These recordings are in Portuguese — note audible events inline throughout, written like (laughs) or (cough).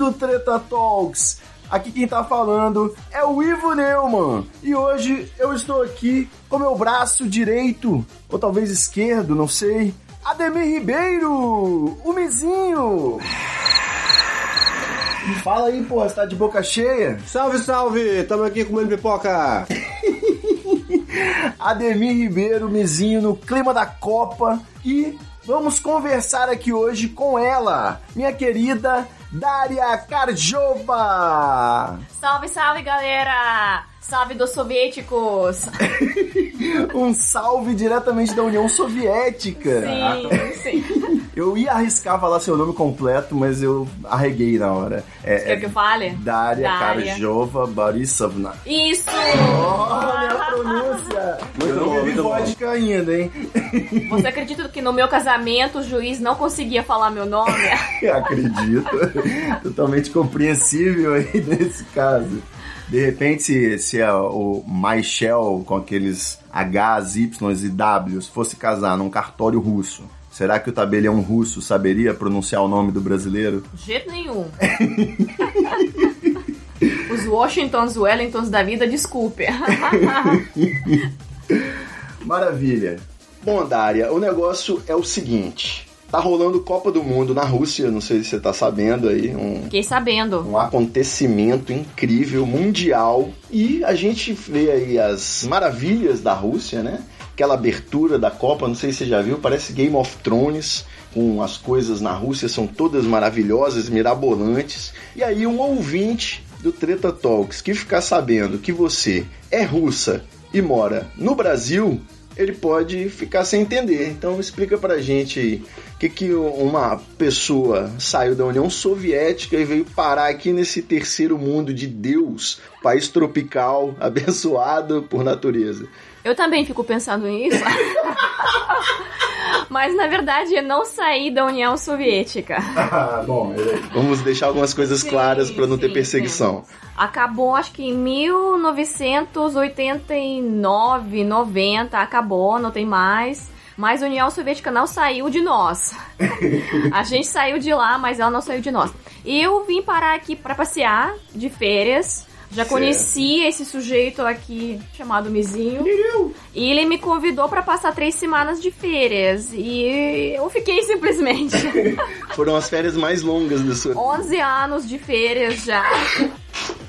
Do Treta Talks! Aqui quem tá falando é o Ivo Neumann e hoje eu estou aqui com meu braço direito, ou talvez esquerdo, não sei, Ademir Ribeiro, o Mizinho! Fala aí, porra, você tá de boca cheia? Salve, salve! Tamo aqui comendo pipoca! (laughs) Ademir Ribeiro, Mizinho, no clima da Copa e vamos conversar aqui hoje com ela, minha querida Daria Karjova. Salve, salve, galera! Salve dos soviéticos! (laughs) Um salve diretamente da União Soviética. Sim, sim. Eu ia arriscar falar seu nome completo, mas eu arreguei na hora. É, Quer que eu fale? Daria, Daria. Karjova Borisovna. Isso! Olha a pronúncia! Muito eu não bom, bebi muito bom. vodka ainda, hein? Você acredita que no meu casamento o juiz não conseguia falar meu nome? (laughs) Acredito. Totalmente compreensível aí nesse caso. De repente, se, se é o Michel com aqueles Hs, Ys e Ws fosse casar num cartório russo, será que o tabelião russo saberia pronunciar o nome do brasileiro? De jeito nenhum. (laughs) Os Washingtons, Wellingtons da vida, desculpe. (laughs) Maravilha. Bom, Dária, o negócio é o seguinte. Tá rolando Copa do Mundo na Rússia, não sei se você tá sabendo aí, um, Fiquei sabendo. um acontecimento incrível, mundial. E a gente vê aí as maravilhas da Rússia, né? Aquela abertura da Copa, não sei se você já viu, parece Game of Thrones, com as coisas na Rússia são todas maravilhosas, mirabolantes. E aí um ouvinte do Treta Talks que ficar sabendo que você é russa e mora no Brasil, ele pode ficar sem entender. Então explica pra gente aí o que, que uma pessoa saiu da União Soviética e veio parar aqui nesse terceiro mundo de Deus, país tropical, (laughs) abençoado por natureza. Eu também fico pensando nisso. (laughs) Mas na verdade eu não saí da União Soviética. Ah, (laughs) bom, Vamos deixar algumas coisas claras Sim, pra não ter sim, perseguição. Acabou, acho que em 1989, 90, acabou, não tem mais. Mas a União Soviética não saiu de nós. (laughs) a gente saiu de lá, mas ela não saiu de nós. Eu vim parar aqui pra passear de férias. Já Certo. conheci esse sujeito aqui chamado Mizinho. E ele me convidou pra passar três semanas de férias. E eu fiquei simplesmente. (laughs) Foram as férias mais longas da sua 11 anos de férias já.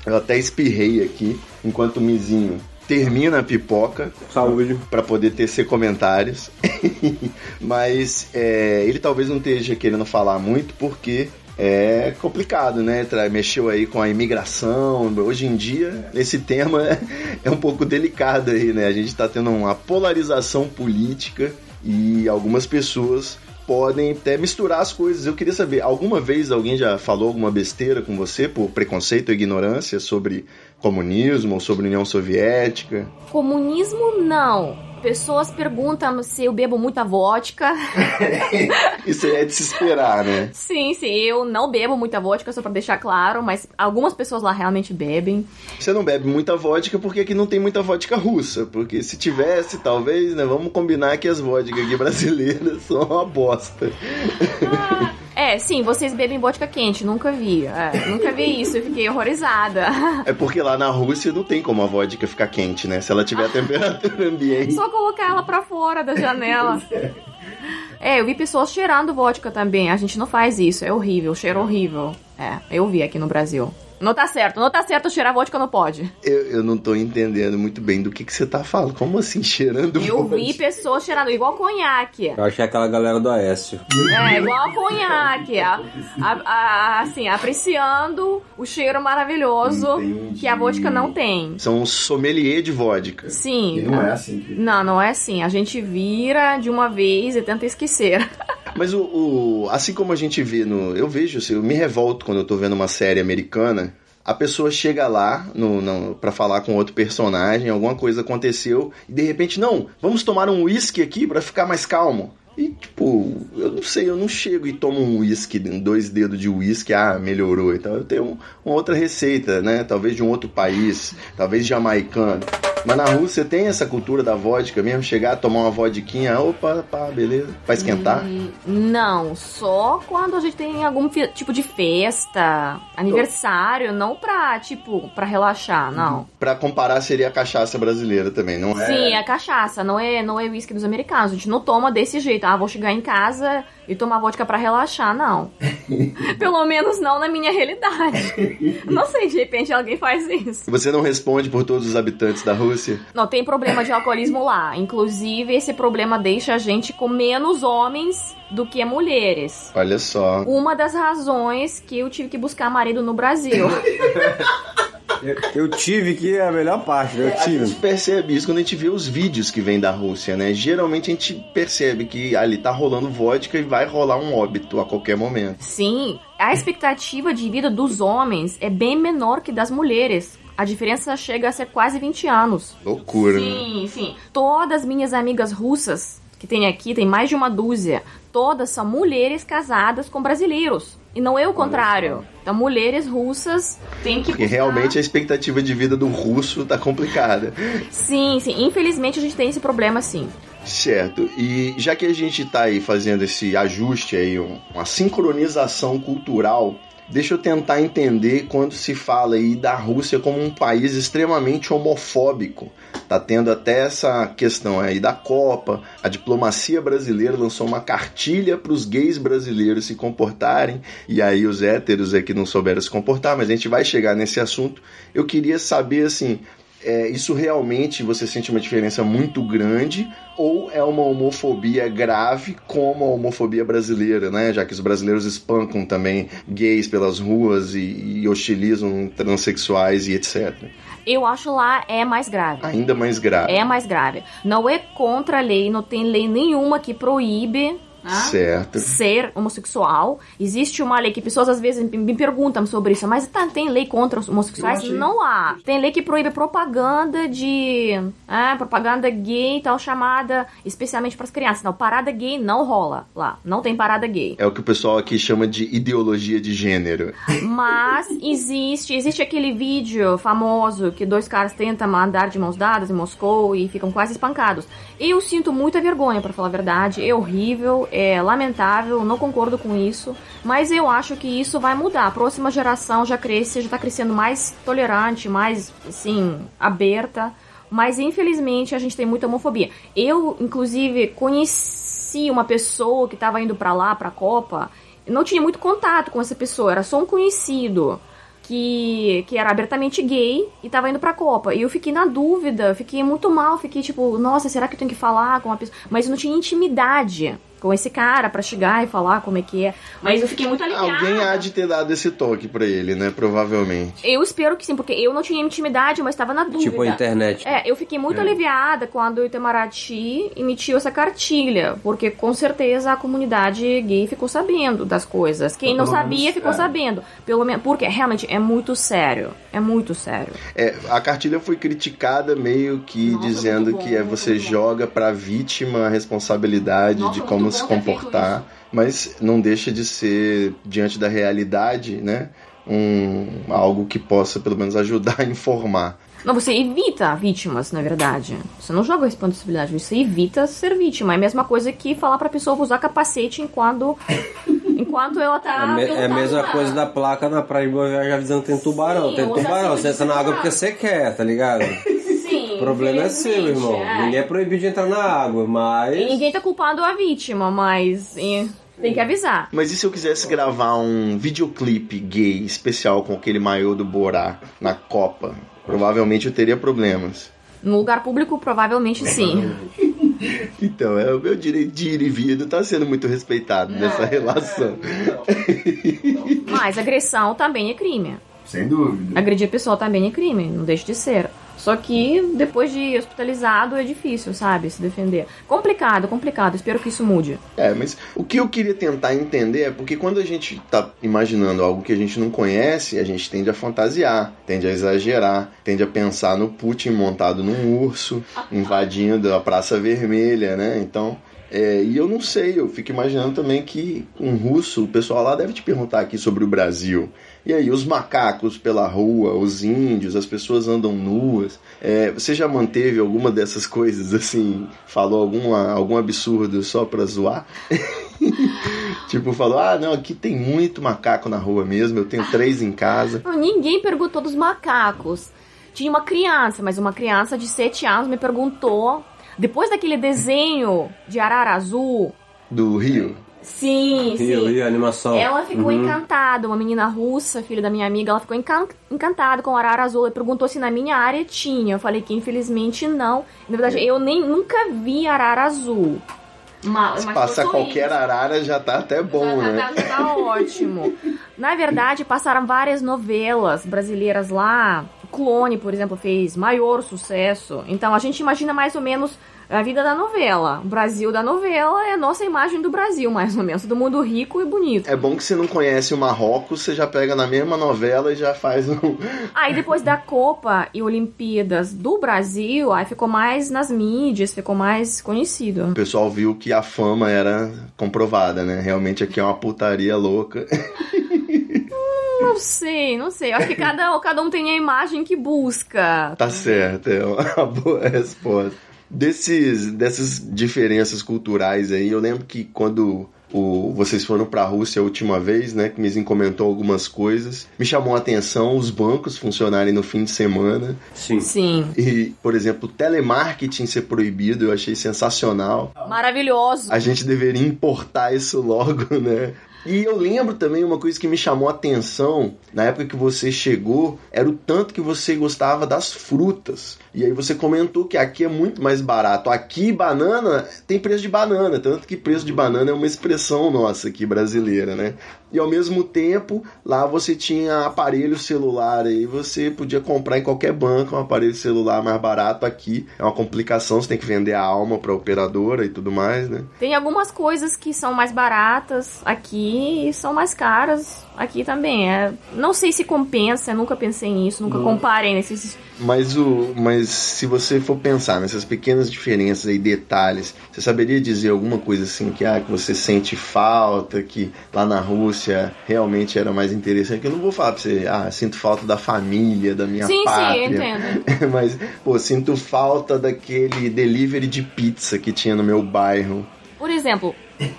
Eu até espirrei aqui enquanto o Mizinho termina a pipoca Saúde. para poder tecer comentários. (laughs) Mas é, ele talvez não esteja querendo falar muito porque é complicado, né? Mexeu aí com a imigração. Hoje em dia, esse tema é um pouco delicado aí, né? A gente tá tendo uma polarização política e algumas pessoas podem até misturar as coisas. Eu queria saber, alguma vez alguém já falou alguma besteira com você por preconceito ou ignorância sobre comunismo ou sobre União Soviética? Comunismo, não. Pessoas perguntam se eu bebo muita vodka. (laughs) (laughs) Isso é de se esperar, né? sim, sim, eu não bebo muita vodka, só pra deixar claro, mas algumas pessoas lá realmente bebem. Você não bebe muita vodka porque aqui não tem muita vodka russa. Porque se tivesse, talvez, né? Vamos combinar que as vodkas aqui brasileiras (laughs) são uma bosta. É, sim, vocês bebem vodka quente, nunca vi. É, nunca vi isso, eu fiquei horrorizada. (laughs) É porque lá na Rússia não tem como a vodka ficar quente, né? Se ela tiver a temperatura ambiente. Só colocar ela pra fora da janela. É, eu vi pessoas cheirando vodka também. A gente não faz isso, é horrível, cheiro horrível. É, eu vi aqui no Brasil. Não tá certo, não tá certo cheirar vodka não pode. Eu, eu não tô entendendo muito bem do que, que você tá falando. Como assim, cheirando Eu vodka? vi pessoas cheirando igual conhaque. Eu achei aquela galera do Aécio. É, igual conhaque. A, a- a- assim, apreciando o cheiro maravilhoso Entendi. que a vodka não tem. São um sommelier de vodka. Sim. E não é assim que... Não, não é assim. A gente vira de uma vez e tenta esquecer. (laughs) Mas o, o- assim como a gente vê no, eu vejo, assim, eu me revolto quando eu tô vendo uma série americana. A pessoa chega lá no, para falar com outro personagem, alguma coisa aconteceu e de repente não, vamos tomar um whisky aqui pra ficar mais calmo. E tipo, eu não sei, eu não chego e tomo um whisky, dois dedos de whisky, ah, melhorou. Então eu tenho um- uma outra receita, né? Talvez de um outro país, talvez jamaicano. Mas na Rússia tem essa cultura da vodka mesmo, chegar, tomar uma vodquinha, opa, pá, beleza, pra esquentar. Não, só quando a gente tem algum tipo de festa, aniversário, não pra, tipo, pra relaxar, não. Pra comparar, seria a cachaça brasileira também, não é? Sim, é cachaça, não é, não é whisky dos americanos. A gente não toma desse jeito. Ah, vou chegar em casa e tomar vodka pra relaxar, não. (laughs) Pelo menos não na minha realidade. Não sei, de repente alguém faz isso. Você não responde por todos os habitantes da Rússia? Não, tem problema de alcoolismo lá. Inclusive, esse problema deixa a gente com menos homens do que mulheres. Olha só. Uma das razões que eu tive que buscar marido no Brasil. (laughs) Eu, eu tive que é a melhor parte, né? eu A gente tive. percebe isso quando a gente vê os vídeos que vêm da Rússia, né? Geralmente a gente percebe que ali tá rolando vodka e vai rolar um óbito a qualquer momento. Sim, a expectativa de vida dos homens é bem menor que das mulheres. A diferença chega a ser quase 20 anos. Loucura, né? Sim, sim. Todas minhas amigas russas que tem aqui, tem mais de uma dúzia, todas são mulheres casadas com brasileiros. E não é o contrário. Então, mulheres russas têm que Porque buscar- realmente a expectativa de vida do russo tá complicada. Sim, sim. Infelizmente a gente tem esse problema, sim. Certo. E já que a gente tá aí fazendo esse ajuste aí, um- uma sincronização cultural, deixa eu tentar entender quando se fala aí da Rússia como um país extremamente homofóbico. Tá tendo até essa questão aí da Copa. A diplomacia brasileira lançou uma cartilha para os gays brasileiros se comportarem e aí os héteros é que não souberam se comportar, mas a gente vai chegar nesse assunto. Eu queria saber assim, é, isso realmente você sente uma diferença muito grande ou é uma homofobia grave como a homofobia brasileira, né? Já que os brasileiros espancam também gays pelas ruas e, e hostilizam transexuais e etc. Eu acho lá é mais grave. Ainda mais grave. É mais grave. Não é contra a lei, não tem lei nenhuma que proíbe né, Certo. ser homossexual. Existe uma lei que pessoas às vezes me- perguntam sobre isso, mas tá, tem lei contra os homossexuais? Não há. Tem lei que proíbe propaganda de. ah, propaganda gay e tal, chamada especialmente para as crianças. Não, parada gay não rola lá. Não tem parada gay. É o que o pessoal aqui chama de ideologia de gênero. Mas existe, existe aquele vídeo famoso que dois caras tentam andar de mãos dadas em Moscou e ficam quase espancados. Eu sinto muita vergonha, para falar a verdade. É horrível, é lamentável, não concordo com isso. Mas eu acho que isso vai mudar. A próxima geração já cresce, já tá crescendo mais tolerante, mais, assim, aberta. Mas infelizmente a gente tem muita homofobia. Eu, inclusive, conheci uma pessoa que estava indo para lá, pra Copa, não tinha muito contato com essa pessoa, era só um conhecido que, que era abertamente gay e tava indo pra Copa. E eu fiquei na dúvida, fiquei muito mal, fiquei tipo, nossa, será que eu tenho que falar com uma pessoa? Mas eu não tinha intimidade com esse cara pra chegar e falar como é que é. Mas eu fiquei muito aliviada. Alguém há de ter dado esse toque pra ele, né? Provavelmente. Eu espero que sim, porque eu não tinha intimidade, mas estava na dúvida. Tipo a internet. É, eu fiquei muito aliviada quando o Itamaraty emitiu essa cartilha, porque com certeza a comunidade gay ficou sabendo das coisas. Quem não sabia ficou é. sabendo. Pelo menos, porque realmente é muito sério. É muito sério. É, a cartilha foi criticada meio que Nossa, dizendo muito bom, que é você bom. joga pra vítima a responsabilidade Nossa, de como se comportar, mas não deixa de ser diante da realidade, né? Um algo que possa pelo menos ajudar a informar. Não, você evita vítimas, na verdade. Você não joga a responsabilidade, você evita ser vítima. É a mesma coisa que falar pra pessoa usar capacete enquanto, (laughs) enquanto ela É, tá. me- é a mesma coisa da placa na praia de Boa Viagem avisando que tem tubarão. Sim, tem tubarão, você entra na água porque você quer, tá ligado? (laughs) Problema é seu, irmão. é. Ninguém é proibido de entrar na água, mas. E ninguém tá culpando a vítima, mas. e- Tem que avisar. Mas e se eu quisesse gravar um videoclipe gay especial com aquele maiô do Borá na Copa? Provavelmente eu teria problemas. No lugar público, provavelmente sim. (laughs) Então, é, o meu direito de ir e vir não tá sendo muito respeitado nessa relação. Mas agressão também é crime. Sem dúvida. Agredir a pessoa também é crime, não deixa de ser. Só que depois de hospitalizado é difícil, sabe, se defender. Complicado, complicado. Espero que isso mude. É, mas o que eu queria tentar entender é porque quando a gente tá imaginando algo que a gente não conhece, a gente tende a fantasiar, tende a exagerar, tende a pensar no Putin montado num urso, invadindo a Praça Vermelha, né? Então. É, e eu não sei, eu fico imaginando também que um russo, o pessoal lá deve te perguntar aqui sobre o Brasil. E aí, os macacos pela rua, os índios, as pessoas andam nuas. É, você já manteve alguma dessas coisas assim? Falou alguma, algum absurdo só pra zoar? (laughs) tipo, falou: ah, não, aqui tem muito macaco na rua mesmo, eu tenho três em casa. Ninguém perguntou dos macacos. Tinha uma criança, mas uma criança de 7 anos me perguntou. Depois daquele desenho de arara azul. Do Rio? Sim, Rio, sim. Rio, animação. Ela ficou Uhum. encantada, uma menina russa, filha da minha amiga, ela ficou encan- encantada com o arara azul e perguntou se na minha área tinha. Eu falei que infelizmente não. Na verdade, eu nem nunca vi arara azul. Ma- Se passar qualquer arara já tá até bom, já, né? tá, já tá ótimo. Na verdade, passaram várias novelas brasileiras lá. Clone, por exemplo, fez maior sucesso. Então a gente imagina mais ou menos a vida da novela. O Brasil da novela é a nossa imagem do Brasil, mais ou menos. Do mundo rico e bonito. É bom que você não conhece o Marrocos, você já pega na mesma novela e já faz um. (laughs) Aí depois da Copa e Olimpíadas do Brasil, aí ficou mais nas mídias, ficou mais conhecido. O pessoal viu que a fama era comprovada, né? Realmente aqui é uma putaria louca. Não sei, não sei. Eu acho que cada, cada um tem a imagem que busca. Tá certo, é uma boa resposta. Desses, dessas diferenças culturais aí, eu lembro que quando o, vocês foram pra Rússia a última vez, né, que me comentou algumas coisas, me chamou a atenção os bancos funcionarem no fim de semana Sim. Sim. e, por exemplo, o telemarketing ser proibido, eu achei sensacional. Maravilhoso. A gente deveria importar isso logo, né? E eu lembro também uma coisa que me chamou a atenção na época que você chegou, era o tanto que você gostava das frutas. E aí você comentou que aqui é muito mais barato. Aqui banana tem preço de banana, tanto que preço de banana é uma expressão nossa aqui brasileira, né? E ao mesmo tempo, lá você tinha aparelho celular aí, você podia comprar em qualquer banco um aparelho celular mais barato aqui. É uma complicação, você tem que vender a alma para operadora e tudo mais, né? Tem algumas coisas que são mais baratas aqui e são mais caras aqui também. É, não sei se compensa, nunca pensei nisso, nunca comparei nesses. Mas o, mas se você for pensar nessas pequenas diferenças aí, detalhes, você saberia dizer alguma coisa assim que ah, que você sente falta, que lá na Rússia realmente era mais interessante? Que eu não vou falar pra você, ah, sinto falta da família, da minha sim, pátria. sim, eu entendo. (laughs) Mas, pô, sinto falta daquele delivery de pizza que tinha no meu bairro. Por exemplo,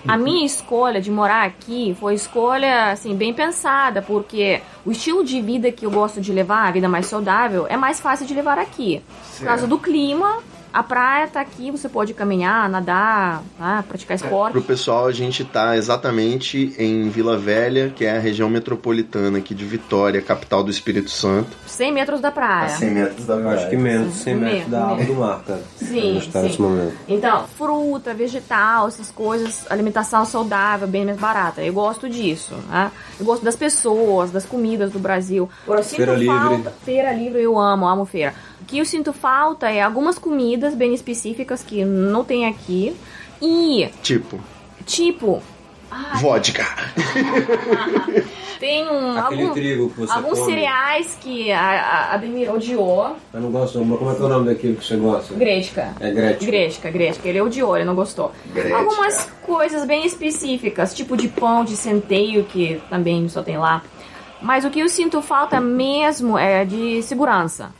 a minha (laughs) escolha de morar aqui foi escolha assim bem pensada, porque o estilo de vida que eu gosto de levar, a vida mais saudável, é mais fácil de levar aqui. Por causa do clima, a praia tá aqui, você pode caminhar, nadar, tá? praticar esporte. Pro pessoal, a gente tá exatamente em Vila Velha, que é a região metropolitana aqui de Vitória, capital do Espírito Santo. 100 metros da praia. metros da Eu acho que menos de 100 metros da água do mar, cara. Sim, A gente tá sim. nesse momento. Então, fruta, vegetal, essas coisas, alimentação saudável, bem mais barata. Eu gosto disso, né? Eu gosto das pessoas, das comidas do Brasil. Agora, Feira livre. falta. Feira livre, eu amo, amo feira. O que eu sinto falta é algumas comidas bem específicas que não tem aqui. E, Tipo, tipo, vodka. (laughs) tem um. Aquele algum- trigo que você Alguns come. cereais que a, a, a Demir odiou. Eu não gosto. Como é que é o nome daquilo que você gosta? Gretchen. É Gretchen. Gretchen, Gretchen. Ele odiou, ele não gostou. Algumas coisas bem específicas, tipo de pão de centeio, que também só tem lá. Mas o que eu sinto falta mesmo é de segurança.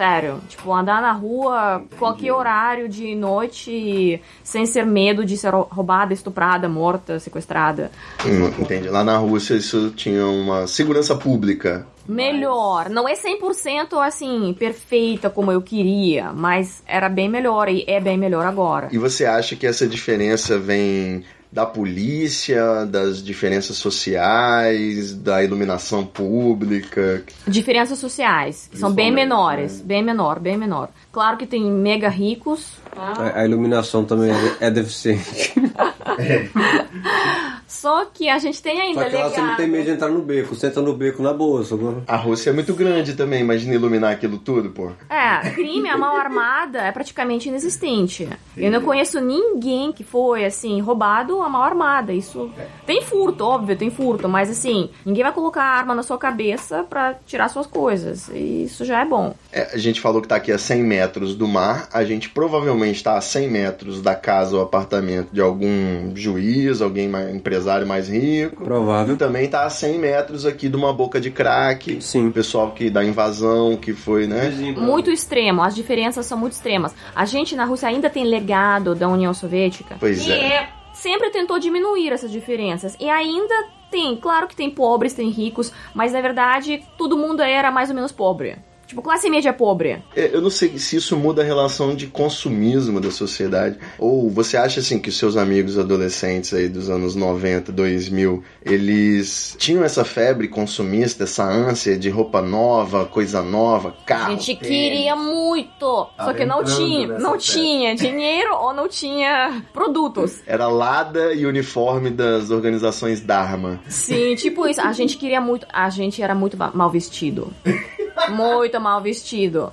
Sério, tipo, andar na rua qualquer horário de noite sem ser medo de ser roubada, estuprada, morta, sequestrada. Hum, entendi. Lá na Rússia isso tinha uma segurança pública. Melhor. Não é 100% assim, perfeita como eu queria, mas era bem melhor e é bem melhor agora. E você acha que essa diferença vem da polícia, das diferenças sociais, da iluminação pública. Diferenças sociais, que são bem Principalmente, menores, bem menor, bem menor. Claro que tem mega ricos, A, a iluminação também é, é deficiente. (laughs) só que a gente tem ainda Só que lá você não tem medo de entrar no beco. Você entra no beco na boa? A Rússia é muito grande também, imagina iluminar aquilo tudo, pô. É, crime, a mão armada é praticamente inexistente. Eu não conheço ninguém que foi, assim, roubado a mão armada. Isso. Tem furto, óbvio, tem furto, mas assim, ninguém vai colocar a arma na sua cabeça pra tirar suas coisas. E isso já é bom. É, a gente falou que tá aqui a 100 metros do mar, a gente provavelmente tá a 100 metros da casa ou apartamento de algum juiz, alguém mais, empresário mais rico. Provável. E também tá a 100 metros aqui de uma boca de crack. Sim. O pessoal que da invasão, que foi, né? Muito extremo, as diferenças são muito extremas. A gente na Rússia ainda tem legado da União Soviética. Pois que é. sempre tentou diminuir essas diferenças. E ainda tem, claro que tem pobres, tem ricos, mas na verdade todo mundo era mais ou menos pobre. Tipo, classe média pobre. É, Eu não sei se isso muda a relação de consumismo da sociedade. Ou você acha assim que os seus amigos adolescentes aí dos anos 90, 2000, eles tinham essa febre consumista, essa ânsia de roupa nova, coisa nova, A carro? gente tênis? queria muito, só que não tinha, não festa. tinha dinheiro ou não tinha produtos. Era Lada e uniforme das organizações Dharma. Sim, tipo isso. A gente queria muito. A gente era muito ma- mal vestido. (laughs) Muito mal vestido.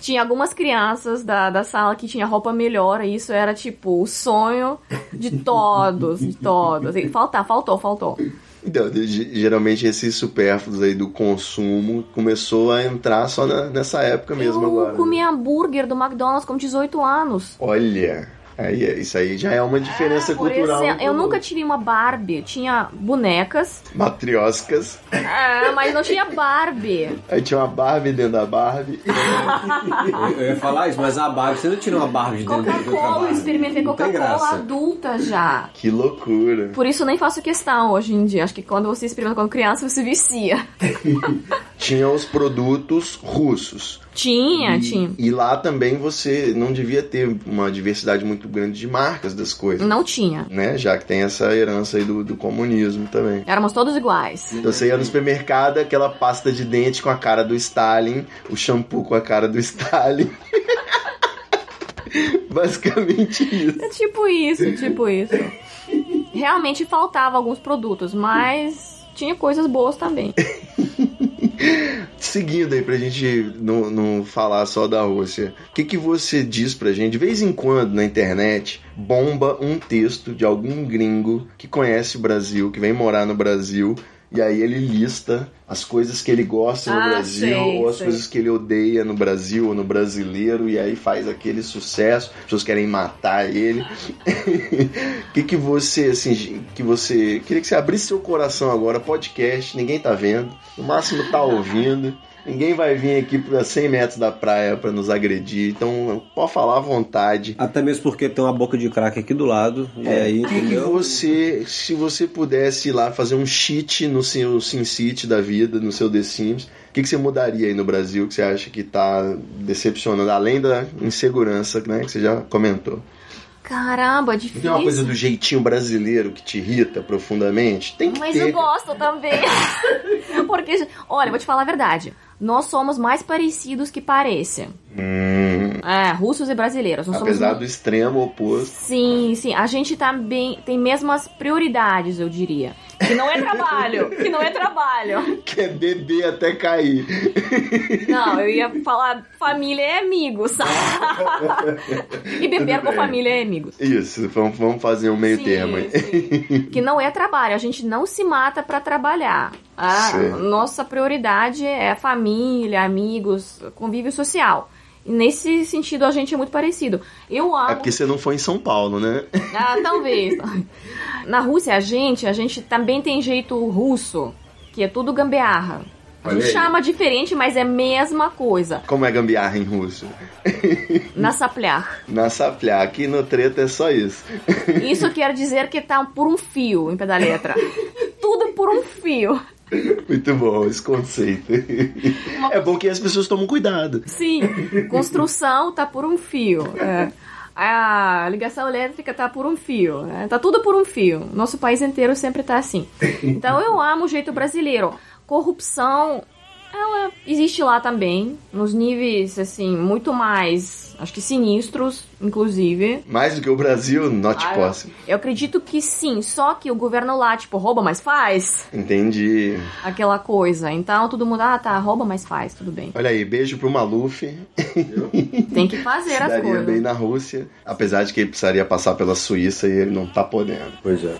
Tinha algumas crianças da, da sala que tinha roupa melhor, e isso era tipo o sonho de todos, de todos. Faltar, faltou, faltou. Então, geralmente esses supérfluos aí do consumo começou a entrar só na- nessa época mesmo eu agora. né? comi hambúrguer do McDonald's com 18 anos. Olha, aí, é- isso aí já é uma diferença Por cultural. exemplo, eu nunca tive uma Barbie. Eu Tinha bonecas, Matrioscas. ah, mas não tinha Barbie. Aí tinha uma Barbie dentro da Barbie. Eu, eu ia falar isso, mas a Barbie, você não tira uma Barbie de dentro do seu Coca-Cola, experimentei Coca-Cola adulta já. que loucura. Por isso nem faço questão hoje em dia. Acho que quando você experimenta quando criança, você vicia. (laughs) Tinha os produtos russos. Tinha, tinha. E lá também você não devia ter uma diversidade muito grande de marcas das coisas. Não tinha. Né? Já que tem essa herança aí do, do comunismo também. Éramos todos iguais. Então você ia no supermercado, aquela pasta de dente com a cara do Stalin, o shampoo com a cara do Stalin. (laughs) Basicamente isso. É tipo isso, tipo isso. Realmente faltava alguns produtos, mas tinha coisas boas também. (laughs) Seguindo aí pra gente não, não falar só da Rússia, o que, que você diz pra gente? De vez em quando na internet bomba um texto de algum gringo que conhece o Brasil, que vem morar no Brasil, e aí ele lista as coisas que ele gosta no Ah, Brasil, sei, ou as sei. coisas que ele odeia no Brasil ou no brasileiro, e aí faz aquele sucesso, as pessoas querem matar ele. O (laughs) que, que você, assim, que você. Queria que você abrisse seu coração agora, podcast, ninguém tá vendo, no máximo tá (laughs) ouvindo. Ninguém vai vir aqui para 100 metros da praia para nos agredir, então pode falar à vontade. Até mesmo porque tem uma boca de crack aqui do lado. E É, aí, o que, que você, se você pudesse ir lá fazer um cheat no seu SimCity da vida, no seu The Sims, o que, que você mudaria aí no Brasil que você acha que tá decepcionando, além da insegurança, né, que você já comentou? Caramba, difícil. tem uma coisa do jeitinho brasileiro que te irrita profundamente? Tem que Mas ter. eu gosto também. (laughs) Porque, olha, vou te falar a verdade. Nós somos mais parecidos que parecem. Hum, É, russos e brasileiros. Apesar somos do extremo oposto. Sim, sim. A gente também tem mesmas prioridades, eu diria. Que não é trabalho. (laughs) que não é trabalho. Que é beber até cair. Não, eu ia falar família e amigos. (laughs) e beber com família e amigos. Isso, vamos, vamos fazer um meio Sim, termo sim. Que não é trabalho. A gente não se mata pra trabalhar. A Sim. nossa prioridade é família, amigos, convívio social. Nesse sentido, a gente é muito parecido. Eu amo. É porque você não foi em São Paulo, né? Ah, talvez. (laughs) Na Rússia, a gente, a gente também tem jeito russo, que é tudo gambiarra. A gente chama diferente, mas é a mesma coisa. Como é gambiarra em russo? Na saplhar. (laughs) Na saplha, aqui no treta é só isso. Isso quer dizer que tá por um fio em pé da letra. (laughs) Tudo por um fio. (laughs) Muito bom esse conceito. É bom que as pessoas tomam cuidado. Sim, construção tá por um fio. É. a ligação elétrica tá por um fio, né? Tá tudo por um fio. Nosso país inteiro sempre tá assim. Então eu amo o jeito brasileiro. Corrupção, ela existe lá também, nos níveis, assim, muito mais, acho que sinistros, inclusive. Mais do que o Brasil, not Ah, possible. Eu acredito que sim, só que o governo lá, tipo, rouba, mas faz Entendi. aquela coisa. Então todo mundo, ah, tá, rouba, mas faz, tudo bem. Olha aí, beijo pro Maluf. (laughs) Tem que fazer Se as daria coisas. bem na Rússia. Apesar de que ele precisaria passar pela Suíça e ele não tá podendo. Pois é.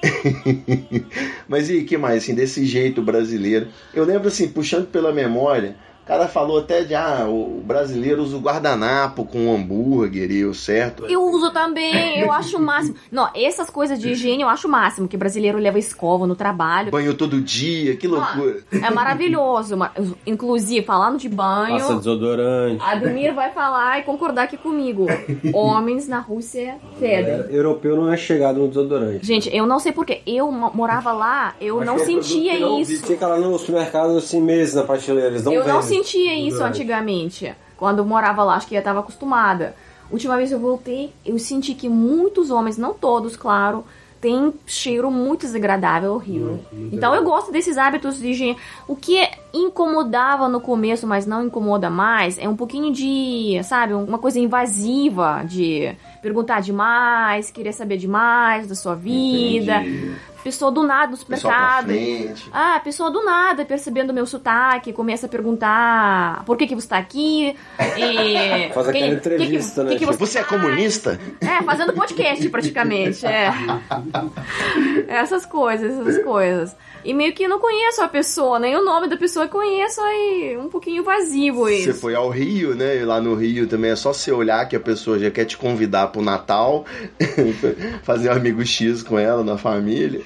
(laughs) Mas e que mais, assim, desse jeito brasileiro? Eu lembro, assim, puxando pela memória, cara falou até de, ah, o brasileiro usa o guardanapo com hambúrguer e o certo. Eu uso também, eu acho o máximo. (laughs) Não, essas coisas de higiene eu acho o máximo, que brasileiro leva escova no trabalho. Banho todo dia, que loucura. É maravilhoso. ma- Inclusive, falando de banho, Passa desodorante. Ademir vai falar e concordar aqui comigo. Homens na Rússia fedem. Europeu não é chegado no desodorante. Gente, eu não sei porquê. Eu mo- morava lá, eu não sentia isso. Fica lá no supermercado assim meses na prateleira, eles não Eu não vendem. Sentia isso Desodorante. antigamente. Quando eu morava lá, acho que eu tava acostumada. Última vez eu voltei, eu senti que muitos homens, não todos, claro, têm cheiro muito desagradável, horrível. Então eu gosto desses hábitos de higiene. O que incomodava no começo, mas não incomoda mais, é um pouquinho de, sabe, uma coisa invasiva de perguntar demais, querer saber demais da sua vida. Entendi. Pessoa do nada pra supermercado. Ah, pessoa do nada, percebendo meu sotaque, começa a perguntar por que, que você tá aqui. E. (laughs) Faz aquela que- entrevista, que, né, Que, que tipo, Você é comunista? É, fazendo podcast praticamente, é. (laughs) Essas coisas, essas coisas. E meio que não conheço a pessoa, nem o nome da pessoa conheço, aí um pouquinho vazio Você isso. foi ao Rio, né? E lá no Rio também é só você olhar que a pessoa já quer te convidar pro Natal, (laughs) fazer um amigo X com ela na família.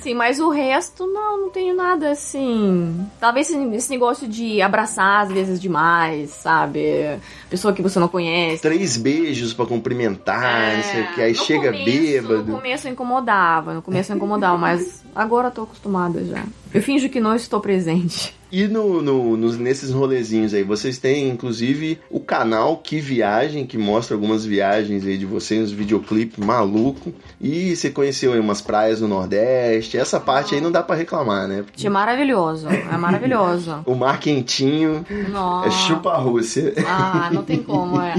Sim, mas o resto, não, não tenho nada assim. Talvez esse, negócio de abraçar às vezes demais, sabe? Pessoa que você não conhece. Três beijos pra cumprimentar, não sei o que. Aí É, chega começo- bêbado. No começo incomodava, no começo incomodava, mas agora eu tô acostumada já. Eu finjo que não estou presente. E no, no- nos- nesses rolezinhos aí, vocês têm inclusive o canal Que Viagem, que mostra algumas viagens aí de vocês, uns videoclipes maluco. E você conheceu aí umas praias no Nordeste. Essa parte aí não dá pra reclamar, né? Porque É maravilhoso, é maravilhoso. (laughs) o mar quentinho Nossa. é chupa a Rússia. Ah, não tem como, é.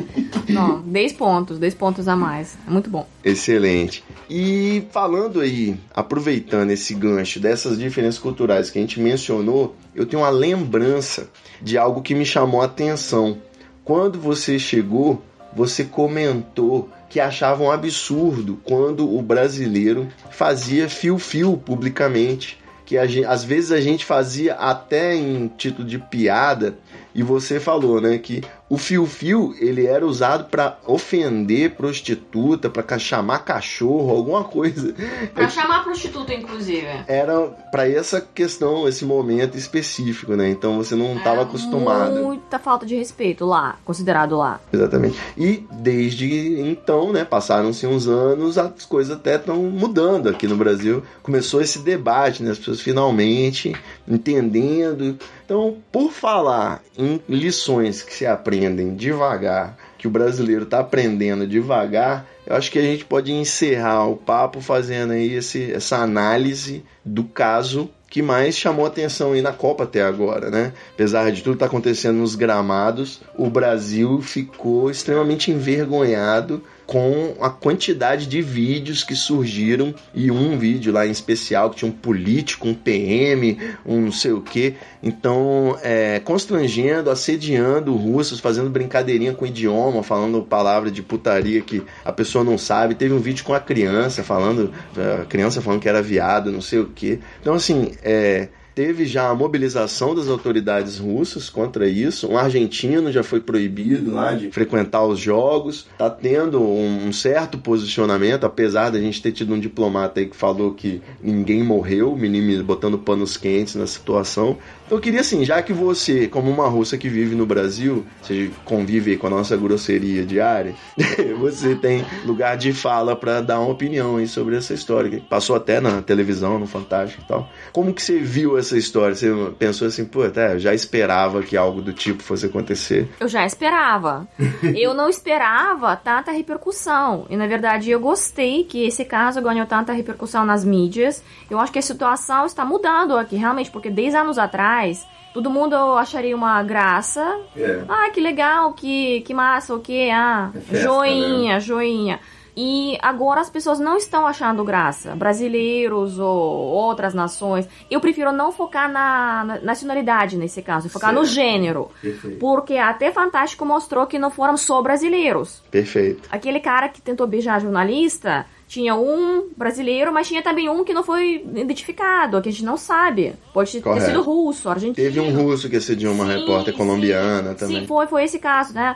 Não, 10 pontos, 10 pontos a mais. É muito bom. Excelente. E falando aí, aproveitando esse gancho dessas diferenças culturais que a gente mencionou, eu tenho uma lembrança de algo que me chamou a atenção. Quando você chegou, você comentou que achava um absurdo quando o brasileiro fazia fio-fio publicamente. Que a gen- às vezes a gente fazia até em título de piada, e você falou, né, que o fio-fio ele era usado para ofender prostituta, para chamar cachorro, alguma coisa. Pra chamar prostituta, inclusive. Era para essa questão, esse momento específico, né? Então você não estava acostumado. Muita falta de respeito lá, considerado lá. Exatamente. E desde então, né, passaram-se uns anos, as coisas até estão mudando aqui no Brasil. Começou esse debate, né, as pessoas finalmente entendendo. Então, por falar em lições que se aprendem devagar, que o brasileiro está aprendendo devagar, eu acho que a gente pode encerrar o papo fazendo aí esse, essa análise do caso que mais chamou atenção aí na Copa até agora, né? Apesar de tudo que tá acontecendo nos gramados, o Brasil ficou extremamente envergonhado com a quantidade de vídeos que surgiram e um vídeo lá em especial que tinha um político, um PM, um não sei o que, então é, constrangendo, assediando russos, fazendo brincadeirinha com o idioma, falando palavra de putaria que a pessoa não sabe. Teve um vídeo com a criança falando, a criança falando que era viado, não sei o que. Então assim, é, teve já a mobilização das autoridades russas contra isso. Um argentino já foi proibido lá de frequentar os jogos. Tá tendo um, certo posicionamento, apesar da gente ter tido um diplomata aí que falou que ninguém morreu, menino botando panos quentes na situação. Então eu queria assim, já que você, como uma russa que vive no Brasil, você convive com a nossa grosseria diária, (laughs) você tem lugar de fala para dar uma opinião aí sobre essa história, que passou até na televisão, no Fantástico e tal. Como que você viu essa essa história? Você pensou assim, pô, tá, eu já esperava que algo do tipo fosse acontecer. Eu já esperava. (laughs) eu não esperava tanta repercussão. E na verdade eu gostei que esse caso ganhou tanta repercussão nas mídias. Eu acho que a situação está mudando aqui, realmente, porque 10 anos atrás. Todo mundo acharia uma graça. É. Ah, que legal, que, que massa, o que? Ah, É festa, joinha, joinha. E agora as pessoas não estão achando graça. Brasileiros ou outras nações. Eu prefiro não focar na, na nacionalidade nesse caso, focar no Certo. gênero. Porque até Fantástico mostrou que não foram só brasileiros. Perfeito. Aquele cara que tentou beijar a jornalista tinha um brasileiro, mas tinha também um que não foi identificado, que a gente não sabe. Pode ter Correto. sido russo, argentino. Teve um russo que assediou uma Sim, repórter sim. colombiana também. Sim, foi, foi esse caso, né?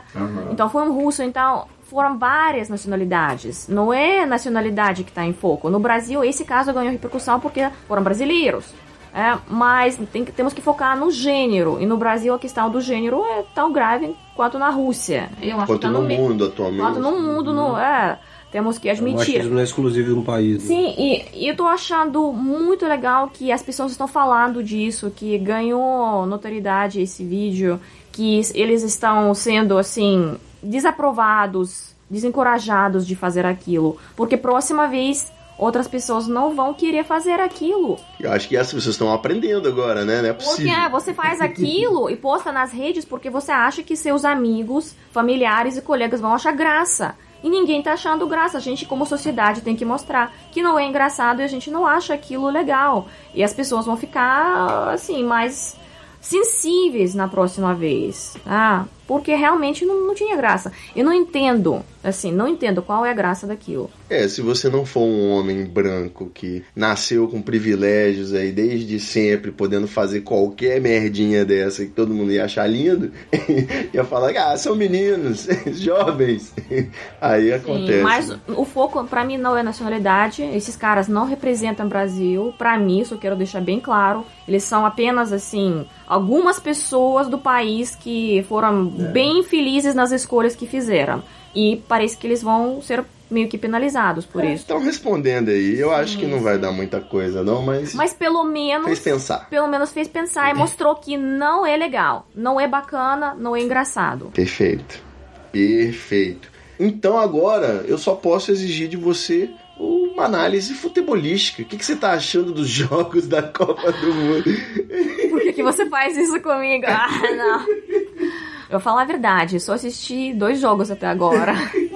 Então foi um russo, então foram várias nacionalidades. Não é a nacionalidade que está em foco. No Brasil, esse caso ganhou repercussão porque foram brasileiros. É, mas tem temos que focar no gênero. E no Brasil a questão do gênero é tão grave quanto na Rússia. Eu acho Quanto que tá no no mundo atualmente. Quanto no mundo, no, é, temos que O admitir. machismo não é exclusivo de um país. né? Sim, e, e eu tô achando muito legal que as pessoas estão falando disso, que ganhou notoriedade esse vídeo, que eles estão sendo, assim, desaprovados, desencorajados de fazer aquilo. Porque próxima vez outras pessoas não vão querer fazer aquilo. Eu acho que essas pessoas estão aprendendo agora, né? Não é Porque possível. é, você faz aquilo e posta nas redes porque você acha que seus amigos, familiares e colegas vão achar graça. E ninguém tá achando graça. A gente, como sociedade, tem que mostrar que não é engraçado e a gente não acha aquilo legal. E as pessoas vão ficar, assim, mais sensíveis na próxima vez. Ah, porque realmente não, não tinha graça. Eu não entendo, assim, não entendo qual é a graça daquilo. É, se você não for um homem branco que nasceu com privilégios aí desde sempre, podendo fazer qualquer merdinha dessa que todo mundo ia achar lindo, (laughs) ia falar, ah, são meninos, (laughs) jovens. (laughs) Aí acontece. Sim, mas né? o foco pra mim não é nacionalidade. Esses caras não representam o Brasil. Pra mim, isso eu quero deixar bem claro. Eles são apenas assim algumas pessoas do país que foram. Bem felizes nas escolhas que fizeram. E parece que eles vão ser meio que penalizados por isso. Estão respondendo aí. Eu acho que não vai dar muita coisa, não, mas, Mas pelo menos fez pensar. pelo menos fez pensar e mostrou que não é legal, não é bacana, não é engraçado. Perfeito. Perfeito. Então agora eu só posso exigir de você uma análise futebolística. O que, que você tá achando dos (laughs) jogos da Copa do Mundo? Por que, que você faz isso comigo? Ah, não. (laughs) Eu vou falar a verdade, só assisti dois jogos até agora. (laughs)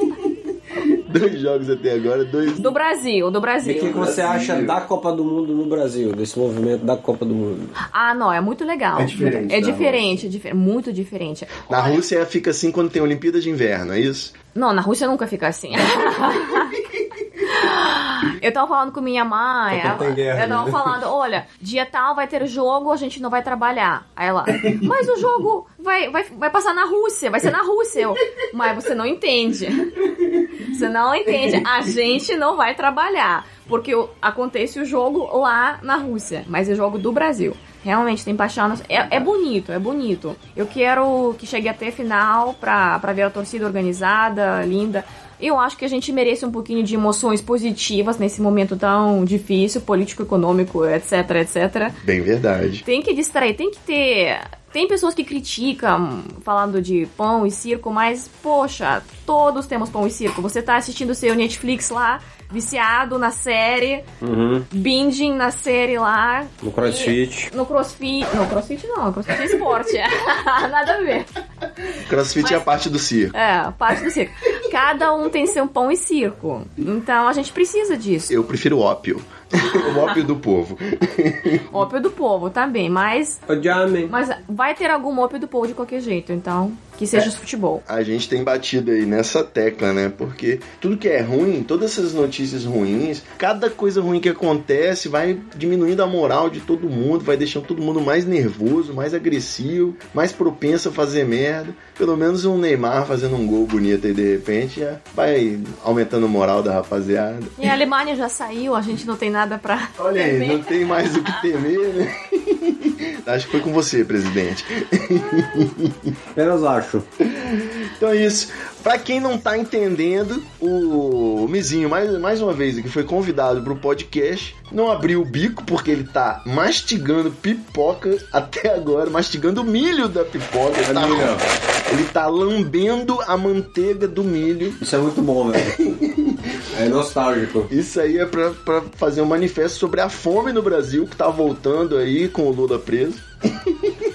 Dois jogos até agora, dois. Do Brasil, do E o que, que Brasil. você acha da Copa do Mundo no Brasil, desse movimento da Copa do Mundo? Ah, não, é muito legal. É diferente É da diferente, é muito diferente. Na Rússia fica assim quando tem Olimpíada de Inverno, é isso? Não, na Rússia nunca fica assim. (laughs) Eu tava falando com minha mãe, ela- guerra, eu tava né? falando, olha, dia tal vai ter jogo, a gente não vai trabalhar. Aí ela, mas o jogo vai, vai, vai passar na Rússia, vai ser na Rússia. Eu, mas você não entende. Você não entende. A gente não vai trabalhar. Porque acontece o jogo lá na Rússia, mas é jogo do Brasil. Realmente tem paixão. É, é bonito, é bonito. Eu quero que chegue até a final pra, pra ver a torcida organizada, linda. Eu acho que a gente merece um pouquinho de emoções positivas nesse momento tão difícil, político, econômico, etc, etc. Bem verdade. Tem que distrair, tem que ter. Tem pessoas que criticam falando de pão e circo, mas poxa, todos temos pão e circo. Você tá assistindo seu Netflix lá, viciado na série, Uhum. binging na série lá. No CrossFit. E no crossfit. Não, crossfit não, crossfit é esporte. (laughs) Nada a ver. Crossfit é a parte do circo. É, parte do circo. Cada um tem seu pão e circo. Então a gente precisa disso. Eu prefiro ópio. (laughs) o ópio do povo. Ópio do povo também, mas. Ô, Jamie. Mas vai ter algum ópio do povo de qualquer jeito, então. Que seja futebol. A gente tem batido aí nessa tecla, né? Porque tudo que é ruim, todas essas notícias ruins, cada coisa ruim que acontece vai diminuindo a moral de todo mundo, vai deixando todo mundo mais nervoso, mais agressivo, mais propenso a fazer merda. Pelo menos um Neymar fazendo um gol bonito aí de repente já vai aumentando a moral da rapaziada. E a Alemanha já saiu, a gente não tem nada pra. Olha aí, temer. não tem mais o que temer, né? (laughs) Acho que foi com você, presidente. (laughs) Apenas acho. Então é isso. Pra quem não tá entendendo, o Mizinho, mais, mais uma vez, aqui foi convidado pro podcast. Não abriu o bico porque ele tá mastigando pipoca até agora, mastigando o milho da pipoca. Tá, milho. ele tá lambendo a manteiga do milho. Isso é muito bom, velho. (laughs) É nostálgico. Isso aí é pra, pra fazer um manifesto sobre a fome no Brasil, que tá voltando aí com o Lula preso. (laughs)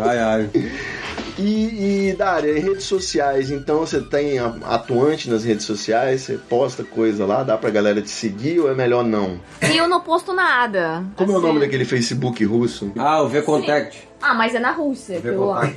Ai, ai. E, e Dária, em redes sociais, então você tem atuante nas redes sociais, você posta coisa lá, dá pra galera te seguir ou é melhor não? E eu não posto nada. Como é o Assim. nome daquele Facebook russo? Ah, o V-Contact. Ah, mas é na Rússia. Pelo-. É,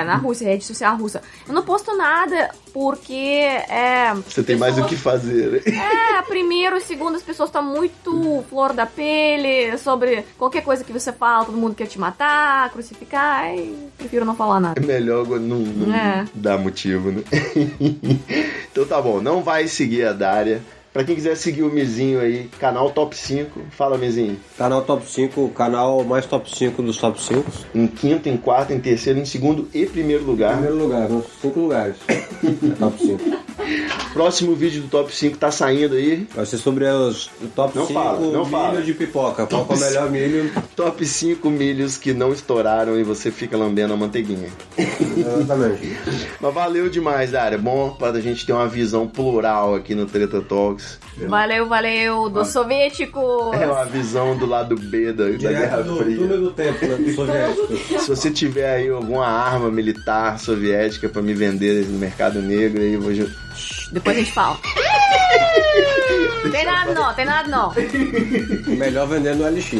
é na Rússia, rede social russa. Eu não posto nada porque é. Você tem mais o que fazer, né? É, primeiro, segundo, as pessoas estão muito flor da pele sobre qualquer coisa que você fala, todo mundo quer te matar, crucificar. Ai, prefiro não falar nada. É melhor não, não É. dar motivo, né? (laughs) então tá bom, não vai seguir a Dária. Pra quem quiser seguir o Mizinho aí, canal Top 5, fala Mizinho. Canal Top 5, o canal mais top 5 dos top 5. Em quinto, em quarto, em terceiro, em segundo e primeiro lugar. Primeiro lugar, nos 5 lugares. É (laughs) top 5. Próximo vídeo do Top 5 tá saindo aí. Vai ser sobre os o top Não 5 fala, não milho fala. de pipoca. Qual Top que é o melhor milho? Top 5 milhos que não estouraram e você fica lambendo a manteiguinha. Exatamente. (laughs) Mas valeu demais, Dária. Bom pra gente ter uma visão plural aqui no Treta Talks. Valeu, valeu, do soviético. É uma visão do lado B da, da Guerra do Fria. túnel do tempo, né, do soviético. (laughs) Se você tiver aí alguma arma militar soviética pra me vender no mercado negro, aí eu vou. Depois a gente fala. (laughs) tem nada não, tem nada não. Melhor vender no LX.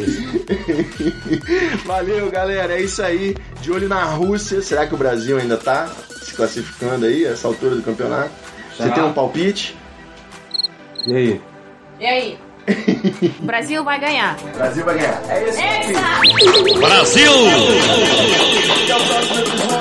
Valeu, galera. É isso aí. De olho na Rússia. Será que o Brasil ainda tá se classificando aí, essa altura do campeonato? Você Será? tem um palpite? E aí? E aí? O Brasil vai ganhar. O Brasil vai ganhar. É isso! Brasil! Até o próximo episódio.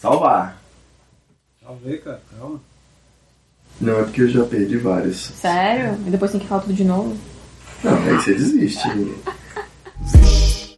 Salvar. Salvei, cara. Calma. Não, é porque eu já perdi vários. Sério? E depois tem que falar tudo de novo? Não, aí você desiste. (laughs)